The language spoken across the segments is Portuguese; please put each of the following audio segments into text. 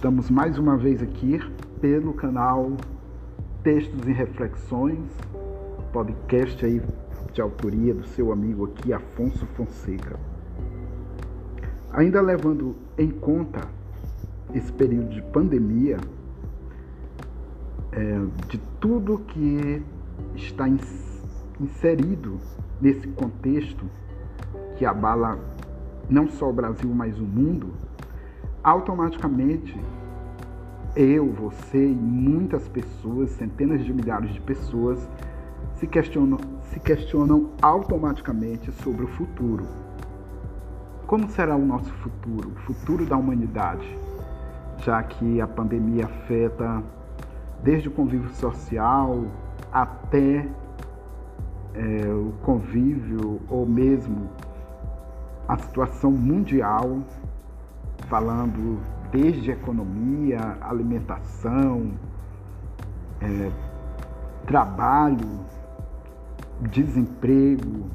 Estamos mais uma vez aqui pelo canal Textos e Reflexões, podcast aí de autoria do seu amigo aqui, Afonso Fonseca. Ainda levando em conta esse período de pandemia, é, de tudo que está inserido nesse contexto que abala não só o Brasil, mas o mundo, automaticamente eu, você e muitas pessoas, centenas de milhares de pessoas, se questionam, se questionam automaticamente sobre o futuro. Como será o nosso futuro, o futuro da humanidade, já que a pandemia afeta desde o convívio social até é, o convívio ou mesmo a situação mundial falando desde economia, alimentação, é, trabalho, desemprego.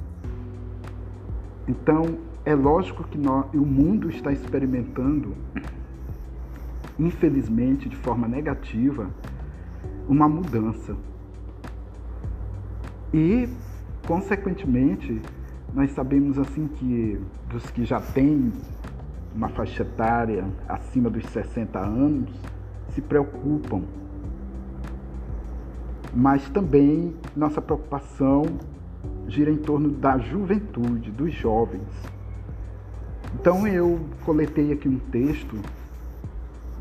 Então, é lógico que nós, o mundo está experimentando, infelizmente, de forma negativa, uma mudança. E, consequentemente, nós sabemos assim que dos que já têm uma faixa etária acima dos 60 anos se preocupam. Mas também nossa preocupação gira em torno da juventude, dos jovens. Então eu coletei aqui um texto,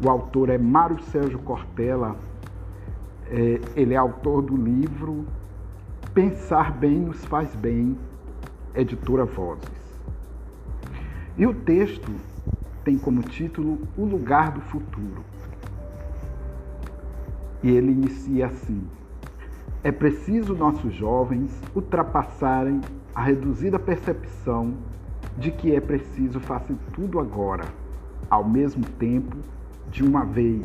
o autor é Mário Sérgio Cortella, é, ele é autor do livro Pensar Bem Nos Faz Bem, editora Vozes. E o texto tem como título O Lugar do Futuro. E ele inicia assim: É preciso nossos jovens ultrapassarem a reduzida percepção de que é preciso fazer tudo agora, ao mesmo tempo, de uma vez,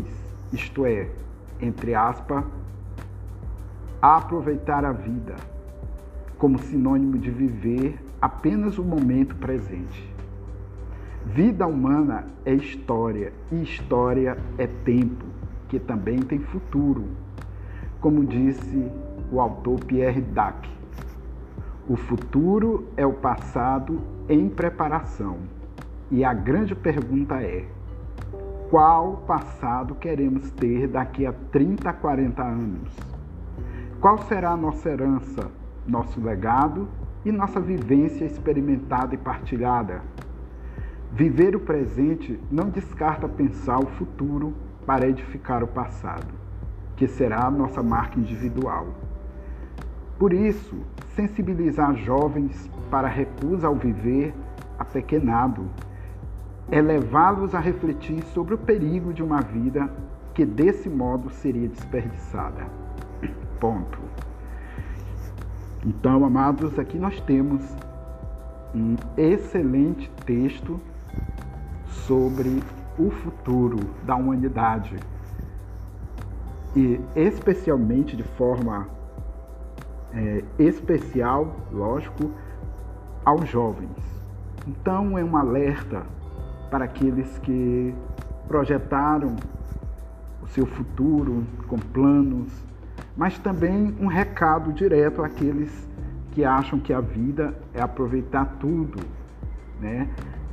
isto é, entre aspas, aproveitar a vida como sinônimo de viver apenas o momento presente. Vida humana é história e história é tempo, que também tem futuro. Como disse o autor Pierre Dac, o futuro é o passado em preparação. E a grande pergunta é: qual passado queremos ter daqui a 30, 40 anos? Qual será a nossa herança, nosso legado e nossa vivência experimentada e partilhada? Viver o presente não descarta pensar o futuro para edificar o passado, que será a nossa marca individual. Por isso, sensibilizar jovens para a recusa ao viver apequenado é levá-los a refletir sobre o perigo de uma vida que desse modo seria desperdiçada. Ponto. Então, amados, aqui nós temos um excelente texto sobre o futuro da humanidade e especialmente de forma é, especial, lógico, aos jovens. Então é um alerta para aqueles que projetaram o seu futuro com planos, mas também um recado direto àqueles que acham que a vida é aproveitar tudo, né?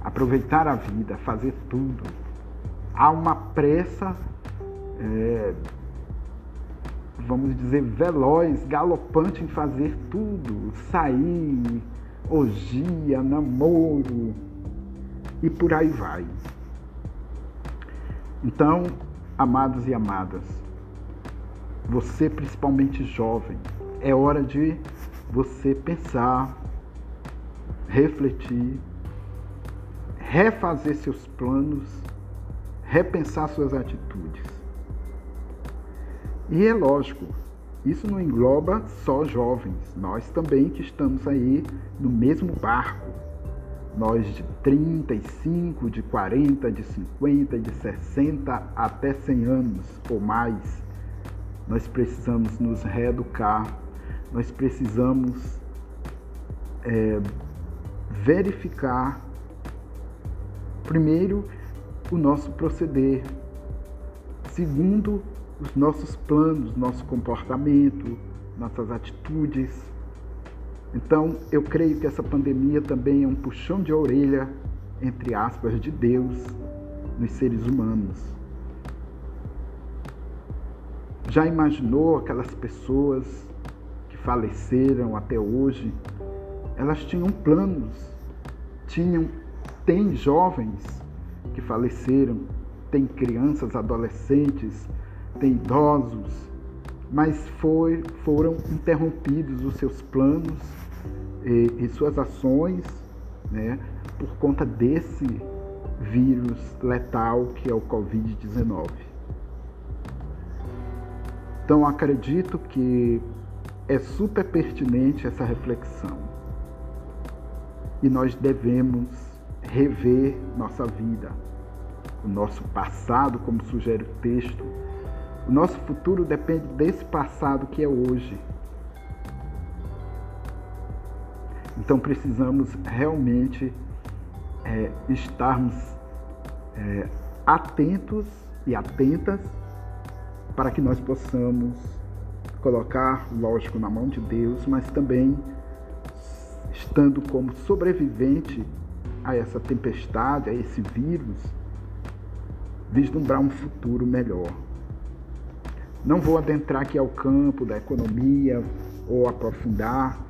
Aproveitar a vida, fazer tudo. Há uma pressa, é, vamos dizer, veloz, galopante em fazer tudo, sair, orgia, namoro e por aí vai. Então, amados e amadas, você principalmente jovem, é hora de você pensar, refletir refazer seus planos, repensar suas atitudes. E é lógico, isso não engloba só jovens, nós também que estamos aí no mesmo barco. Nós de 35, de 40, de 50, de 60 até 100 anos ou mais, nós precisamos nos reeducar, nós precisamos é, verificar Primeiro, o nosso proceder, segundo os nossos planos, nosso comportamento, nossas atitudes. Então, eu creio que essa pandemia também é um puxão de orelha, entre aspas, de Deus nos seres humanos. Já imaginou aquelas pessoas que faleceram até hoje? Elas tinham planos, tinham, tem jovens que faleceram, tem crianças, adolescentes, tem idosos, mas foi, foram interrompidos os seus planos e, e suas ações né, por conta desse vírus letal que é o Covid-19. Então acredito que é super pertinente essa reflexão e nós devemos rever nossa vida, o nosso passado, como sugere o texto. O nosso futuro depende desse passado que é hoje. Então precisamos realmente é, estarmos é, atentos e atentas para que nós possamos colocar, lógico, na mão de Deus, mas também estando como sobrevivente a essa tempestade, a esse vírus, vislumbrar um futuro melhor. Não vou adentrar aqui ao campo da economia ou aprofundar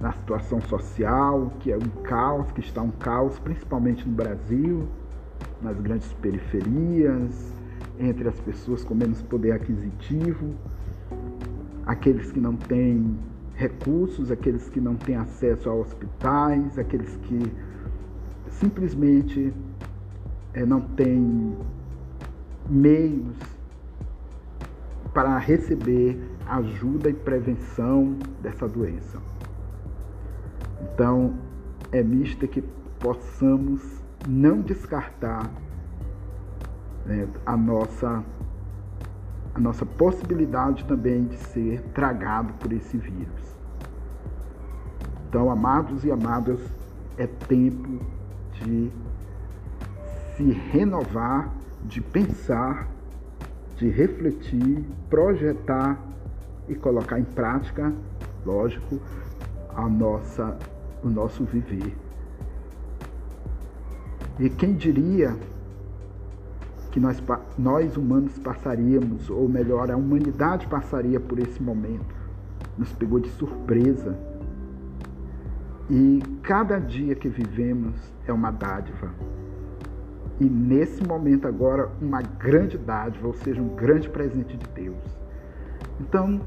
na situação social, que é um caos, que está um caos, principalmente no Brasil, nas grandes periferias, entre as pessoas com menos poder aquisitivo, aqueles que não têm recursos, aqueles que não têm acesso a hospitais, aqueles que simplesmente é, não têm meios para receber ajuda e prevenção dessa doença. Então, é mista que possamos não descartar né, a, nossa, a nossa possibilidade também de ser tragado por esse vírus. Então, amados e amadas, é tempo de se renovar, de pensar, de refletir, projetar e colocar em prática, lógico, a nossa o nosso viver. E quem diria que nós, nós humanos passaríamos, ou melhor, a humanidade passaria por esse momento? Nos pegou de surpresa. E cada dia que vivemos é uma dádiva. E nesse momento agora, uma grande dádiva, ou seja, um grande presente de Deus. Então,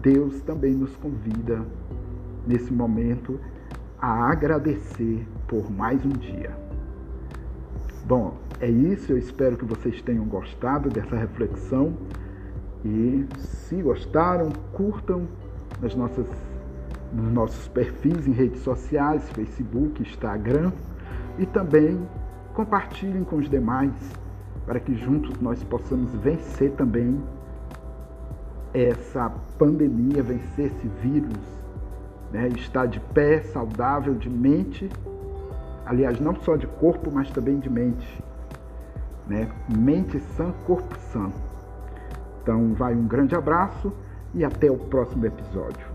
Deus também nos convida nesse momento a agradecer por mais um dia. Bom, é isso. Eu espero que vocês tenham gostado dessa reflexão. E se gostaram, curtam nas nossas, nos nossos perfis em redes sociais, Facebook, Instagram. E também compartilhem com os demais para que juntos nós possamos vencer também essa pandemia, vencer esse vírus né, estar de pé, saudável, de mente, aliás, não só de corpo, mas também de mente. Né? Mente sã, corpo sã. Então, vai um grande abraço e até o próximo episódio.